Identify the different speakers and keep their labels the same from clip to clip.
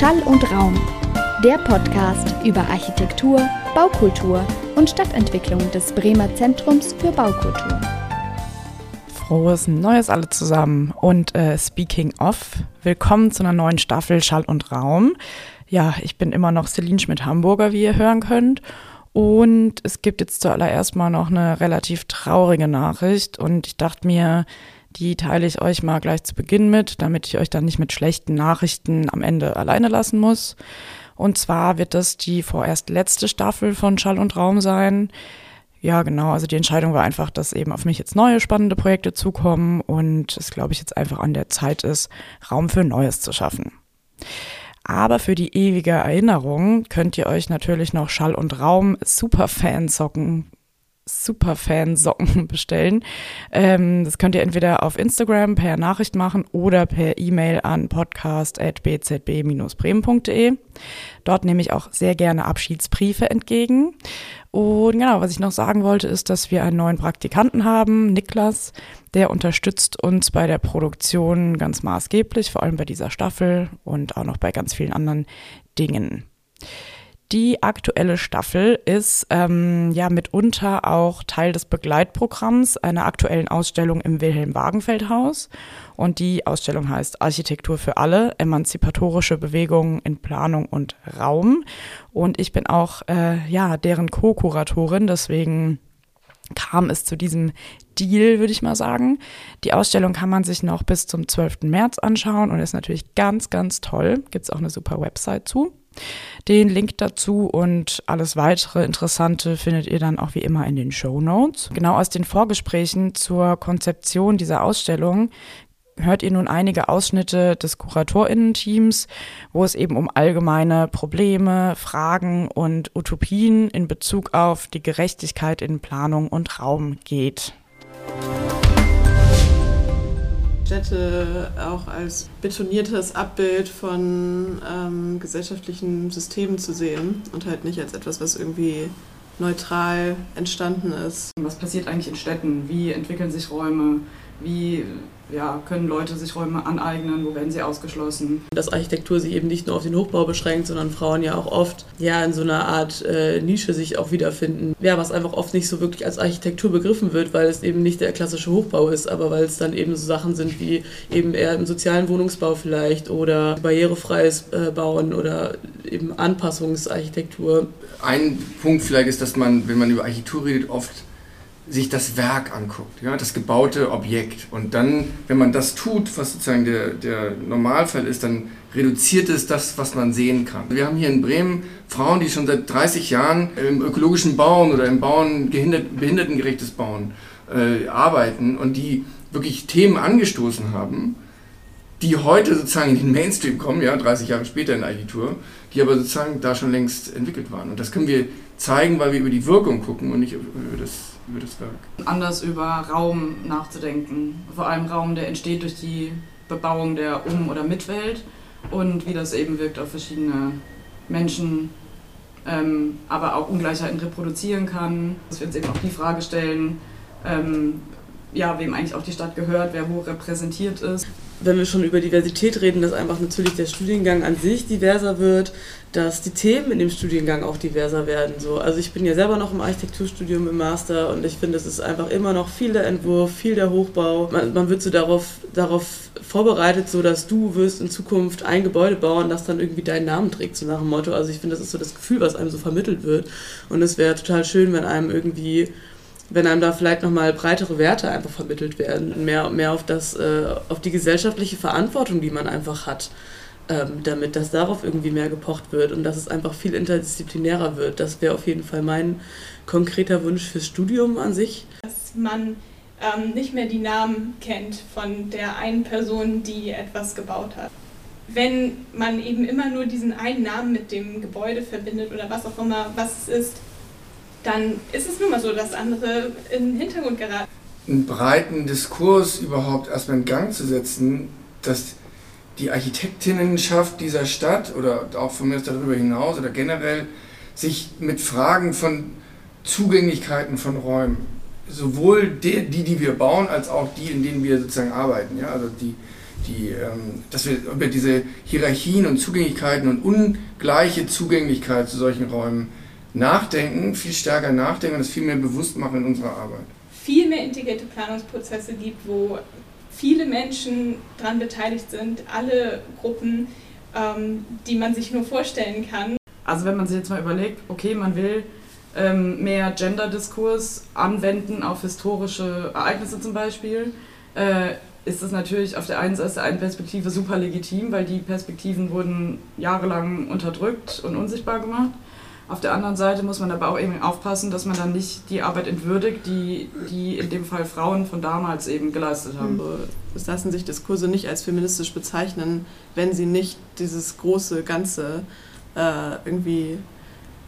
Speaker 1: Schall und Raum, der Podcast über Architektur, Baukultur und Stadtentwicklung des Bremer Zentrums für Baukultur.
Speaker 2: Frohes Neues alle zusammen und äh, speaking of, willkommen zu einer neuen Staffel Schall und Raum. Ja, ich bin immer noch Celine Schmidt-Hamburger, wie ihr hören könnt. Und es gibt jetzt zuallererst mal noch eine relativ traurige Nachricht. Und ich dachte mir, die teile ich euch mal gleich zu Beginn mit, damit ich euch dann nicht mit schlechten Nachrichten am Ende alleine lassen muss. Und zwar wird das die vorerst letzte Staffel von Schall und Raum sein. Ja, genau. Also die Entscheidung war einfach, dass eben auf mich jetzt neue spannende Projekte zukommen und es, glaube ich, jetzt einfach an der Zeit ist, Raum für Neues zu schaffen. Aber für die ewige Erinnerung könnt ihr euch natürlich noch Schall und Raum Superfan-Socken Superfan-Socken bestellen. Ähm, das könnt ihr entweder auf Instagram per Nachricht machen oder per E-Mail an podcast.bzb-bremen.de. Dort nehme ich auch sehr gerne Abschiedsbriefe entgegen. Und genau, was ich noch sagen wollte, ist, dass wir einen neuen Praktikanten haben, Niklas. Der unterstützt uns bei der Produktion ganz maßgeblich, vor allem bei dieser Staffel und auch noch bei ganz vielen anderen Dingen. Die aktuelle Staffel ist ähm, ja mitunter auch Teil des Begleitprogramms einer aktuellen Ausstellung im Wilhelm Wagenfeld Haus. Und die Ausstellung heißt Architektur für alle, emanzipatorische Bewegungen in Planung und Raum. Und ich bin auch äh, ja deren Co-Kuratorin, deswegen kam es zu diesem Deal, würde ich mal sagen. Die Ausstellung kann man sich noch bis zum 12. März anschauen und ist natürlich ganz, ganz toll. Gibt es auch eine super Website zu. Den Link dazu und alles weitere Interessante findet ihr dann auch wie immer in den Show Notes. Genau aus den Vorgesprächen zur Konzeption dieser Ausstellung hört ihr nun einige Ausschnitte des KuratorInnen-Teams, wo es eben um allgemeine Probleme, Fragen und Utopien in Bezug auf die Gerechtigkeit in Planung und Raum geht.
Speaker 3: Städte auch als betoniertes Abbild von ähm, gesellschaftlichen Systemen zu sehen und halt nicht als etwas, was irgendwie neutral entstanden ist.
Speaker 4: Was passiert eigentlich in Städten? Wie entwickeln sich Räume? Wie ja, können Leute sich Räume aneignen, wo werden sie ausgeschlossen.
Speaker 5: Dass Architektur sich eben nicht nur auf den Hochbau beschränkt, sondern Frauen ja auch oft ja in so einer Art äh, Nische sich auch wiederfinden. Ja, was einfach oft nicht so wirklich als Architektur begriffen wird, weil es eben nicht der klassische Hochbau ist, aber weil es dann eben so Sachen sind wie eben eher im sozialen Wohnungsbau vielleicht oder barrierefreies äh, Bauen oder eben Anpassungsarchitektur.
Speaker 6: Ein Punkt vielleicht ist, dass man, wenn man über Architektur redet, oft sich das Werk anguckt, ja, das gebaute Objekt. Und dann, wenn man das tut, was sozusagen der, der Normalfall ist, dann reduziert es das, was man sehen kann. Wir haben hier in Bremen Frauen, die schon seit 30 Jahren im ökologischen Bauen oder im Bauen, behindertengerechtes Bauen äh, arbeiten und die wirklich Themen angestoßen haben, die heute sozusagen in den Mainstream kommen, ja, 30 Jahre später in der Architektur, die aber sozusagen da schon längst entwickelt waren. Und das können wir zeigen, weil wir über die Wirkung gucken und nicht über das über das Werk.
Speaker 4: Anders über Raum nachzudenken. Vor allem Raum, der entsteht durch die Bebauung der Um- oder Mitwelt und wie das eben wirkt auf verschiedene Menschen, ähm, aber auch Ungleichheiten reproduzieren kann. Dass wir uns eben auch die Frage stellen, ähm, ja, wem eigentlich auch die Stadt gehört, wer wo repräsentiert ist
Speaker 5: wenn wir schon über Diversität reden, dass einfach natürlich der Studiengang an sich diverser wird, dass die Themen in dem Studiengang auch diverser werden. So. Also ich bin ja selber noch im Architekturstudium im Master und ich finde, es ist einfach immer noch viel der Entwurf, viel der Hochbau. Man, man, wird so darauf, darauf vorbereitet, so dass du wirst in Zukunft ein Gebäude bauen, das dann irgendwie deinen Namen trägt, so nach dem Motto. Also ich finde, das ist so das Gefühl, was einem so vermittelt wird. Und es wäre total schön, wenn einem irgendwie wenn einem da vielleicht nochmal breitere Werte einfach vermittelt werden, mehr, mehr auf, das, äh, auf die gesellschaftliche Verantwortung, die man einfach hat, ähm, damit dass darauf irgendwie mehr gepocht wird und dass es einfach viel interdisziplinärer wird. Das wäre auf jeden Fall mein konkreter Wunsch fürs Studium an sich.
Speaker 7: Dass man ähm, nicht mehr die Namen kennt von der einen Person, die etwas gebaut hat. Wenn man eben immer nur diesen einen Namen mit dem Gebäude verbindet oder was auch immer, was es ist, dann ist es nun mal so, dass andere in den Hintergrund geraten.
Speaker 6: Einen breiten Diskurs überhaupt erstmal in Gang zu setzen, dass die Architektinnenschaft dieser Stadt oder auch von mir darüber hinaus oder generell sich mit Fragen von Zugänglichkeiten von Räumen, sowohl die, die, die wir bauen, als auch die, in denen wir sozusagen arbeiten, ja, also die, die, ähm, dass wir über diese Hierarchien und Zugänglichkeiten und ungleiche Zugänglichkeit zu solchen Räumen nachdenken, viel stärker nachdenken und das viel mehr bewusst machen in unserer Arbeit.
Speaker 7: Viel mehr integrierte Planungsprozesse gibt, wo viele Menschen daran beteiligt sind, alle Gruppen, ähm, die man sich nur vorstellen kann.
Speaker 4: Also wenn man sich jetzt mal überlegt, okay, man will ähm, mehr Gender-Diskurs anwenden auf historische Ereignisse zum Beispiel, äh, ist das natürlich auf der einen Seite der einen Perspektive super legitim, weil die Perspektiven wurden jahrelang unterdrückt und unsichtbar gemacht. Auf der anderen Seite muss man aber auch eben aufpassen, dass man dann nicht die Arbeit entwürdigt, die, die in dem Fall Frauen von damals eben geleistet haben.
Speaker 3: Also, es lassen sich Diskurse nicht als feministisch bezeichnen, wenn sie nicht dieses große Ganze äh, irgendwie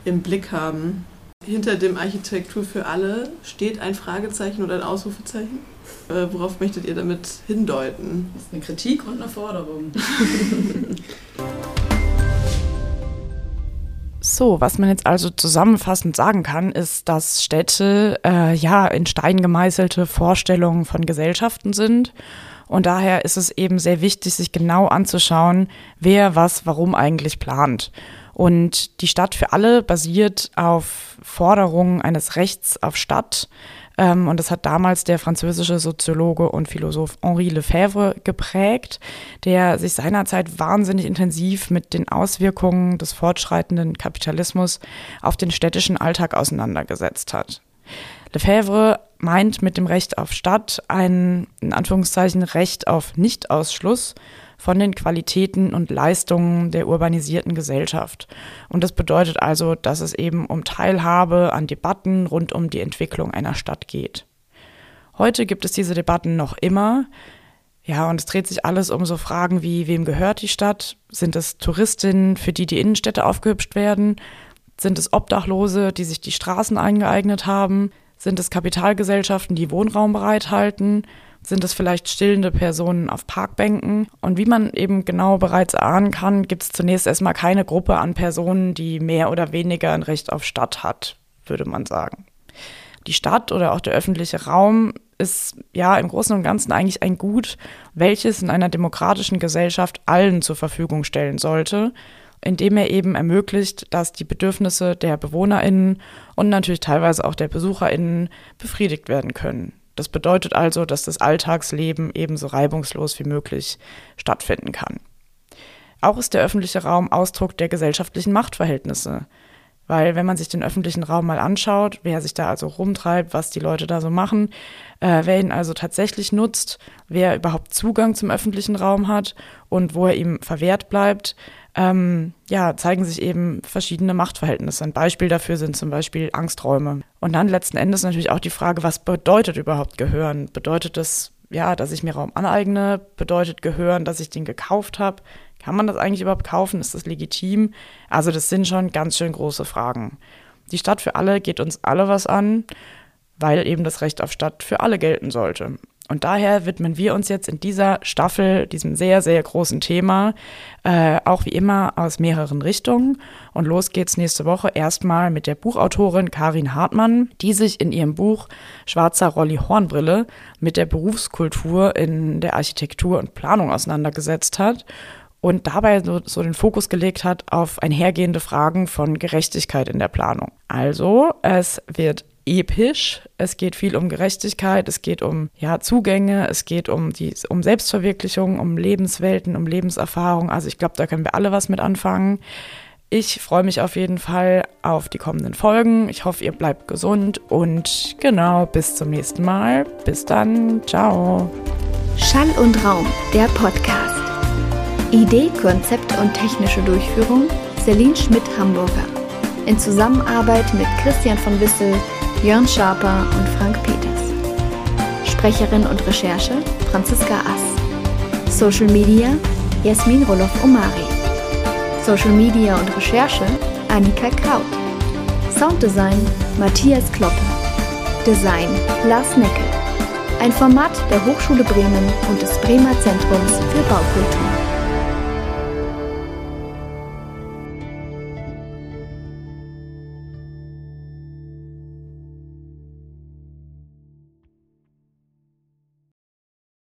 Speaker 3: im Blick haben. Hinter dem Architektur für alle steht ein Fragezeichen oder ein Ausrufezeichen. Äh, worauf möchtet ihr damit hindeuten?
Speaker 4: Das ist eine Kritik und eine Forderung.
Speaker 2: So, was man jetzt also zusammenfassend sagen kann, ist, dass Städte äh, ja in Stein gemeißelte Vorstellungen von Gesellschaften sind. Und daher ist es eben sehr wichtig, sich genau anzuschauen, wer was warum eigentlich plant. Und die Stadt für alle basiert auf Forderungen eines Rechts auf Stadt, und das hat damals der französische Soziologe und Philosoph Henri Lefebvre geprägt, der sich seinerzeit wahnsinnig intensiv mit den Auswirkungen des fortschreitenden Kapitalismus auf den städtischen Alltag auseinandergesetzt hat. Lefebvre meint mit dem Recht auf Stadt ein, in Anführungszeichen, Recht auf Nichtausschluss von den Qualitäten und Leistungen der urbanisierten Gesellschaft. Und das bedeutet also, dass es eben um Teilhabe an Debatten rund um die Entwicklung einer Stadt geht. Heute gibt es diese Debatten noch immer. Ja, und es dreht sich alles um so Fragen wie, wem gehört die Stadt? Sind es Touristinnen, für die die Innenstädte aufgehübscht werden? Sind es Obdachlose, die sich die Straßen eingeeignet haben? Sind es Kapitalgesellschaften, die Wohnraum bereithalten? Sind es vielleicht stillende Personen auf Parkbänken? Und wie man eben genau bereits ahnen kann, gibt es zunächst erstmal keine Gruppe an Personen, die mehr oder weniger ein Recht auf Stadt hat, würde man sagen. Die Stadt oder auch der öffentliche Raum ist ja im Großen und Ganzen eigentlich ein Gut, welches in einer demokratischen Gesellschaft allen zur Verfügung stellen sollte, indem er eben ermöglicht, dass die Bedürfnisse der Bewohnerinnen und natürlich teilweise auch der Besucherinnen befriedigt werden können. Das bedeutet also, dass das Alltagsleben ebenso reibungslos wie möglich stattfinden kann. Auch ist der öffentliche Raum Ausdruck der gesellschaftlichen Machtverhältnisse. Weil wenn man sich den öffentlichen Raum mal anschaut, wer sich da also rumtreibt, was die Leute da so machen, äh, wer ihn also tatsächlich nutzt, wer überhaupt Zugang zum öffentlichen Raum hat und wo er ihm verwehrt bleibt, ähm, ja, zeigen sich eben verschiedene Machtverhältnisse. Ein Beispiel dafür sind zum Beispiel Angsträume. Und dann letzten Endes natürlich auch die Frage, was bedeutet überhaupt Gehören? Bedeutet das, ja, dass ich mir Raum aneigne? Bedeutet Gehören, dass ich den gekauft habe? Kann man das eigentlich überhaupt kaufen? Ist das legitim? Also das sind schon ganz schön große Fragen. Die Stadt für alle geht uns alle was an, weil eben das Recht auf Stadt für alle gelten sollte. Und daher widmen wir uns jetzt in dieser Staffel diesem sehr, sehr großen Thema, äh, auch wie immer aus mehreren Richtungen. Und los geht's nächste Woche erstmal mit der Buchautorin Karin Hartmann, die sich in ihrem Buch Schwarzer Rolli Hornbrille mit der Berufskultur in der Architektur und Planung auseinandergesetzt hat und dabei so, so, den Fokus gelegt hat auf einhergehende Fragen von Gerechtigkeit in der Planung. Also, es wird episch. Es geht viel um Gerechtigkeit, es geht um ja, Zugänge, es geht um, die, um Selbstverwirklichung, um Lebenswelten, um Lebenserfahrung. Also ich glaube, da können wir alle was mit anfangen. Ich freue mich auf jeden Fall auf die kommenden Folgen. Ich hoffe, ihr bleibt gesund und genau, bis zum nächsten Mal. Bis dann, ciao.
Speaker 1: Schall und Raum, der Podcast. Idee, Konzept und technische Durchführung Celine Schmidt-Hamburger. In Zusammenarbeit mit Christian von Wissel, Jörn Schaper und Frank Peters. Sprecherin und Recherche Franziska Ass. Social Media Jasmin Roloff-Omari. Social Media und Recherche Annika Kraut. Sounddesign Matthias Kloppe. Design Lars Neckel. Ein Format der Hochschule Bremen und des Bremer Zentrums für Baukultur.